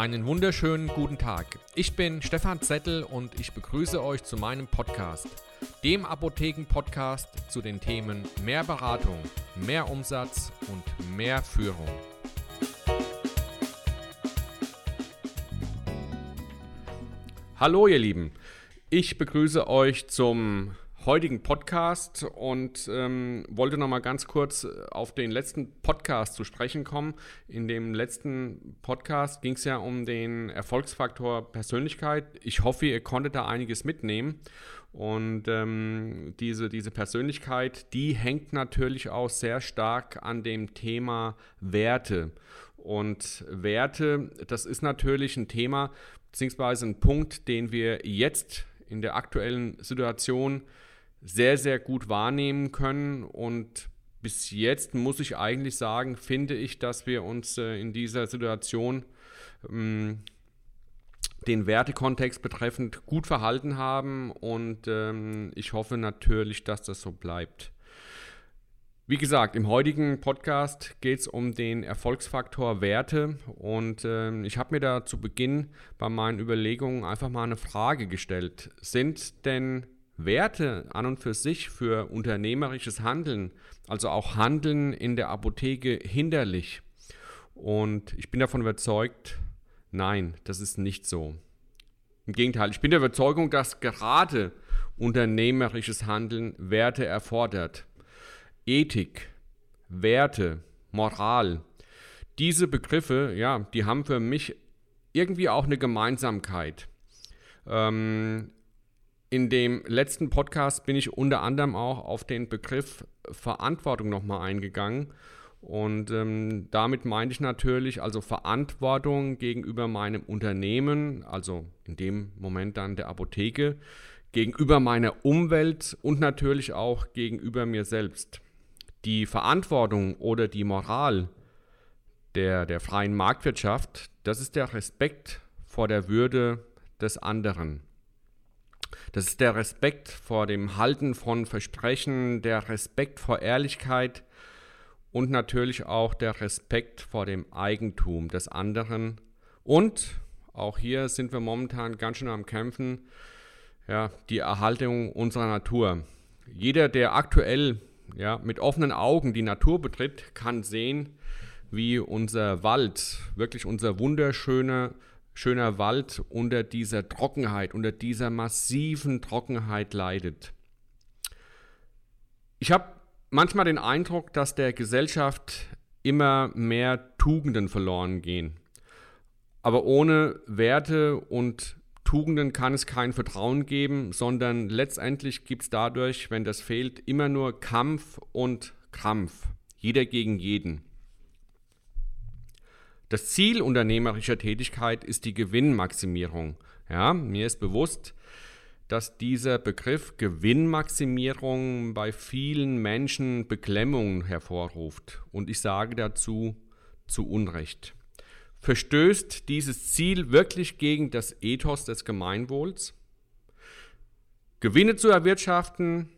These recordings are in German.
Einen wunderschönen guten Tag. Ich bin Stefan Zettel und ich begrüße euch zu meinem Podcast, dem Apotheken-Podcast zu den Themen mehr Beratung, mehr Umsatz und mehr Führung. Hallo ihr Lieben, ich begrüße euch zum heutigen Podcast und ähm, wollte noch mal ganz kurz auf den letzten Podcast zu sprechen kommen. In dem letzten Podcast ging es ja um den Erfolgsfaktor Persönlichkeit. Ich hoffe, ihr konntet da einiges mitnehmen. Und ähm, diese, diese Persönlichkeit, die hängt natürlich auch sehr stark an dem Thema Werte. Und Werte, das ist natürlich ein Thema, beziehungsweise ein Punkt, den wir jetzt in der aktuellen Situation sehr, sehr gut wahrnehmen können. Und bis jetzt muss ich eigentlich sagen, finde ich, dass wir uns äh, in dieser Situation ähm, den Wertekontext betreffend gut verhalten haben und ähm, ich hoffe natürlich, dass das so bleibt. Wie gesagt, im heutigen Podcast geht es um den Erfolgsfaktor Werte und äh, ich habe mir da zu Beginn bei meinen Überlegungen einfach mal eine Frage gestellt. Sind denn Werte an und für sich für unternehmerisches Handeln, also auch Handeln in der Apotheke hinderlich. Und ich bin davon überzeugt, nein, das ist nicht so. Im Gegenteil, ich bin der Überzeugung, dass gerade unternehmerisches Handeln Werte erfordert. Ethik, Werte, Moral. Diese Begriffe, ja, die haben für mich irgendwie auch eine Gemeinsamkeit. Ähm, in dem letzten Podcast bin ich unter anderem auch auf den Begriff Verantwortung nochmal eingegangen. Und ähm, damit meine ich natürlich also Verantwortung gegenüber meinem Unternehmen, also in dem Moment dann der Apotheke, gegenüber meiner Umwelt und natürlich auch gegenüber mir selbst. Die Verantwortung oder die Moral der, der freien Marktwirtschaft, das ist der Respekt vor der Würde des anderen. Das ist der Respekt vor dem Halten von Versprechen, der Respekt vor Ehrlichkeit und natürlich auch der Respekt vor dem Eigentum des anderen. Und auch hier sind wir momentan ganz schön am Kämpfen, ja, die Erhaltung unserer Natur. Jeder, der aktuell ja, mit offenen Augen die Natur betritt, kann sehen, wie unser Wald, wirklich unser wunderschöner schöner Wald unter dieser Trockenheit, unter dieser massiven Trockenheit leidet. Ich habe manchmal den Eindruck, dass der Gesellschaft immer mehr Tugenden verloren gehen. Aber ohne Werte und Tugenden kann es kein Vertrauen geben, sondern letztendlich gibt es dadurch, wenn das fehlt, immer nur Kampf und Krampf. Jeder gegen jeden. Das Ziel unternehmerischer Tätigkeit ist die Gewinnmaximierung. Ja, mir ist bewusst, dass dieser Begriff Gewinnmaximierung bei vielen Menschen Beklemmung hervorruft. Und ich sage dazu zu Unrecht. Verstößt dieses Ziel wirklich gegen das Ethos des Gemeinwohls? Gewinne zu erwirtschaften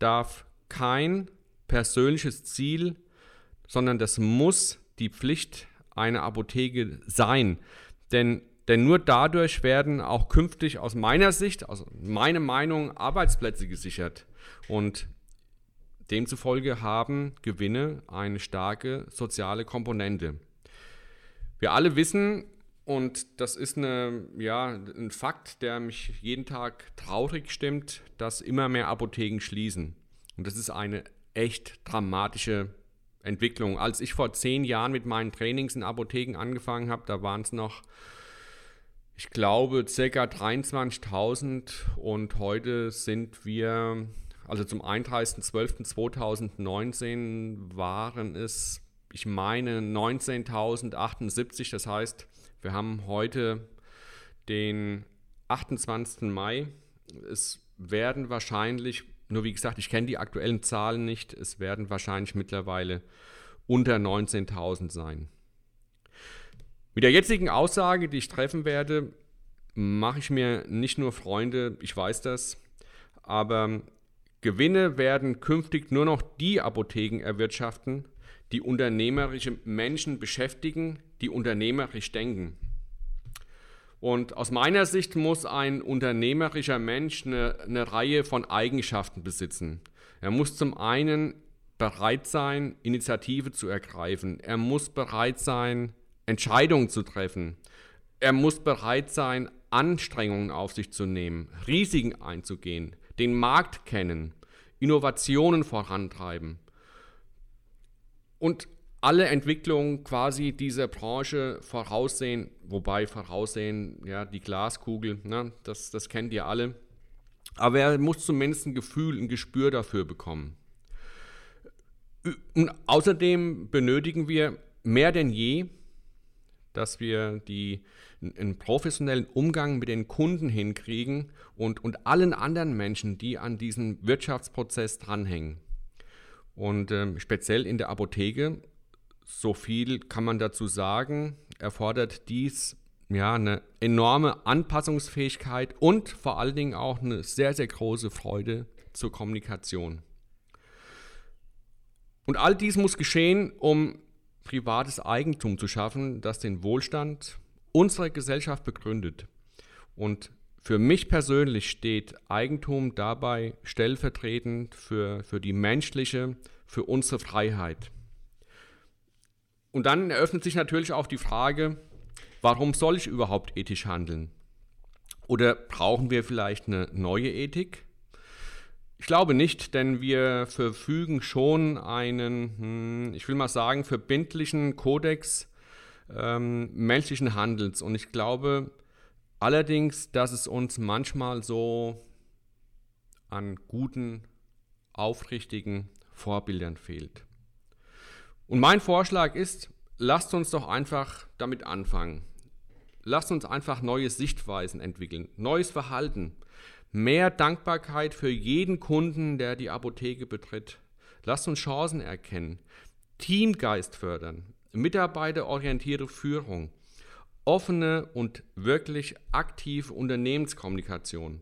darf kein persönliches Ziel, sondern das muss die Pflicht eine Apotheke sein. Denn, denn nur dadurch werden auch künftig aus meiner Sicht, also meine Meinung, Arbeitsplätze gesichert. Und demzufolge haben Gewinne eine starke soziale Komponente. Wir alle wissen, und das ist eine, ja, ein Fakt, der mich jeden Tag traurig stimmt, dass immer mehr Apotheken schließen. Und das ist eine echt dramatische Entwicklung. Als ich vor zehn Jahren mit meinen Trainings in Apotheken angefangen habe, da waren es noch, ich glaube, ca. 23.000 und heute sind wir, also zum 31.12.2019 waren es, ich meine, 19.078. Das heißt, wir haben heute den 28. Mai. Es werden wahrscheinlich nur wie gesagt, ich kenne die aktuellen Zahlen nicht. Es werden wahrscheinlich mittlerweile unter 19.000 sein. Mit der jetzigen Aussage, die ich treffen werde, mache ich mir nicht nur Freunde, ich weiß das, aber Gewinne werden künftig nur noch die Apotheken erwirtschaften, die unternehmerische Menschen beschäftigen, die unternehmerisch denken. Und aus meiner Sicht muss ein unternehmerischer Mensch eine, eine Reihe von Eigenschaften besitzen. Er muss zum einen bereit sein, Initiative zu ergreifen. Er muss bereit sein, Entscheidungen zu treffen. Er muss bereit sein, Anstrengungen auf sich zu nehmen, Risiken einzugehen, den Markt kennen, Innovationen vorantreiben und alle Entwicklungen quasi dieser Branche voraussehen, wobei voraussehen, ja, die Glaskugel, ne, das, das kennt ihr alle. Aber er muss zumindest ein Gefühl, ein Gespür dafür bekommen. Und außerdem benötigen wir mehr denn je, dass wir die, einen professionellen Umgang mit den Kunden hinkriegen und, und allen anderen Menschen, die an diesem Wirtschaftsprozess dranhängen. Und ähm, speziell in der Apotheke so viel kann man dazu sagen, erfordert dies ja eine enorme Anpassungsfähigkeit und vor allen Dingen auch eine sehr, sehr große Freude zur Kommunikation. Und all dies muss geschehen, um privates Eigentum zu schaffen, das den Wohlstand unserer Gesellschaft begründet. Und für mich persönlich steht Eigentum dabei stellvertretend für, für die menschliche, für unsere Freiheit. Und dann eröffnet sich natürlich auch die Frage, warum soll ich überhaupt ethisch handeln? Oder brauchen wir vielleicht eine neue Ethik? Ich glaube nicht, denn wir verfügen schon einen, hm, ich will mal sagen, verbindlichen Kodex ähm, menschlichen Handels. Und ich glaube allerdings, dass es uns manchmal so an guten, aufrichtigen Vorbildern fehlt. Und mein Vorschlag ist, lasst uns doch einfach damit anfangen. Lasst uns einfach neue Sichtweisen entwickeln, neues Verhalten, mehr Dankbarkeit für jeden Kunden, der die Apotheke betritt. Lasst uns Chancen erkennen, Teamgeist fördern, mitarbeiterorientierte Führung, offene und wirklich aktive Unternehmenskommunikation.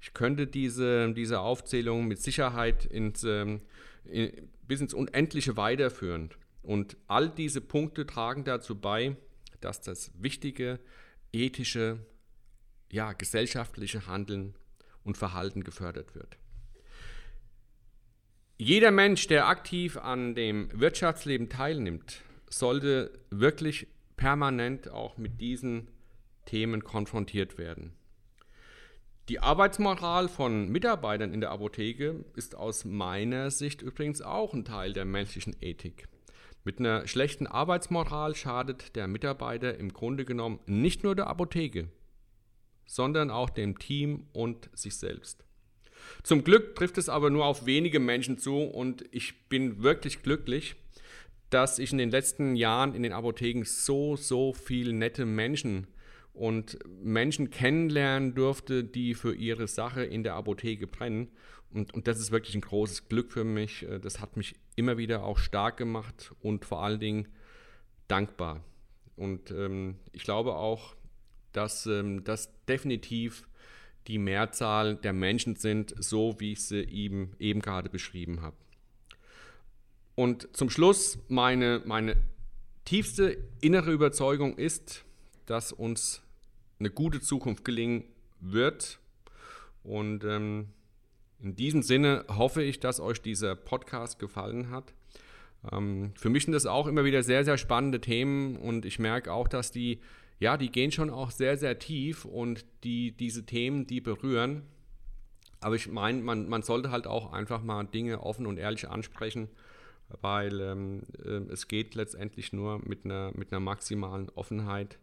Ich könnte diese, diese Aufzählung mit Sicherheit ins, ähm, in, bis ins Unendliche weiterführen. Und all diese Punkte tragen dazu bei, dass das wichtige ethische, ja, gesellschaftliche Handeln und Verhalten gefördert wird. Jeder Mensch, der aktiv an dem Wirtschaftsleben teilnimmt, sollte wirklich permanent auch mit diesen Themen konfrontiert werden. Die Arbeitsmoral von Mitarbeitern in der Apotheke ist aus meiner Sicht übrigens auch ein Teil der menschlichen Ethik. Mit einer schlechten Arbeitsmoral schadet der Mitarbeiter im Grunde genommen nicht nur der Apotheke, sondern auch dem Team und sich selbst. Zum Glück trifft es aber nur auf wenige Menschen zu und ich bin wirklich glücklich, dass ich in den letzten Jahren in den Apotheken so, so viele nette Menschen und Menschen kennenlernen durfte, die für ihre Sache in der Apotheke brennen. Und, und das ist wirklich ein großes Glück für mich. Das hat mich immer wieder auch stark gemacht und vor allen Dingen dankbar. Und ähm, ich glaube auch, dass ähm, das definitiv die Mehrzahl der Menschen sind, so wie ich sie eben, eben gerade beschrieben habe. Und zum Schluss, meine, meine tiefste innere Überzeugung ist, dass uns eine gute Zukunft gelingen wird. Und ähm, in diesem Sinne hoffe ich, dass euch dieser Podcast gefallen hat. Ähm, für mich sind das auch immer wieder sehr, sehr spannende Themen und ich merke auch, dass die, ja, die gehen schon auch sehr, sehr tief und die, diese Themen, die berühren. Aber ich meine, man, man sollte halt auch einfach mal Dinge offen und ehrlich ansprechen, weil ähm, äh, es geht letztendlich nur mit einer, mit einer maximalen Offenheit.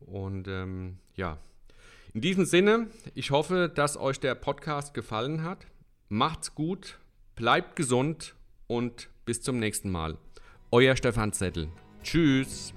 Und ähm, ja, in diesem Sinne, ich hoffe, dass euch der Podcast gefallen hat. Macht's gut, bleibt gesund und bis zum nächsten Mal. Euer Stefan Zettel. Tschüss.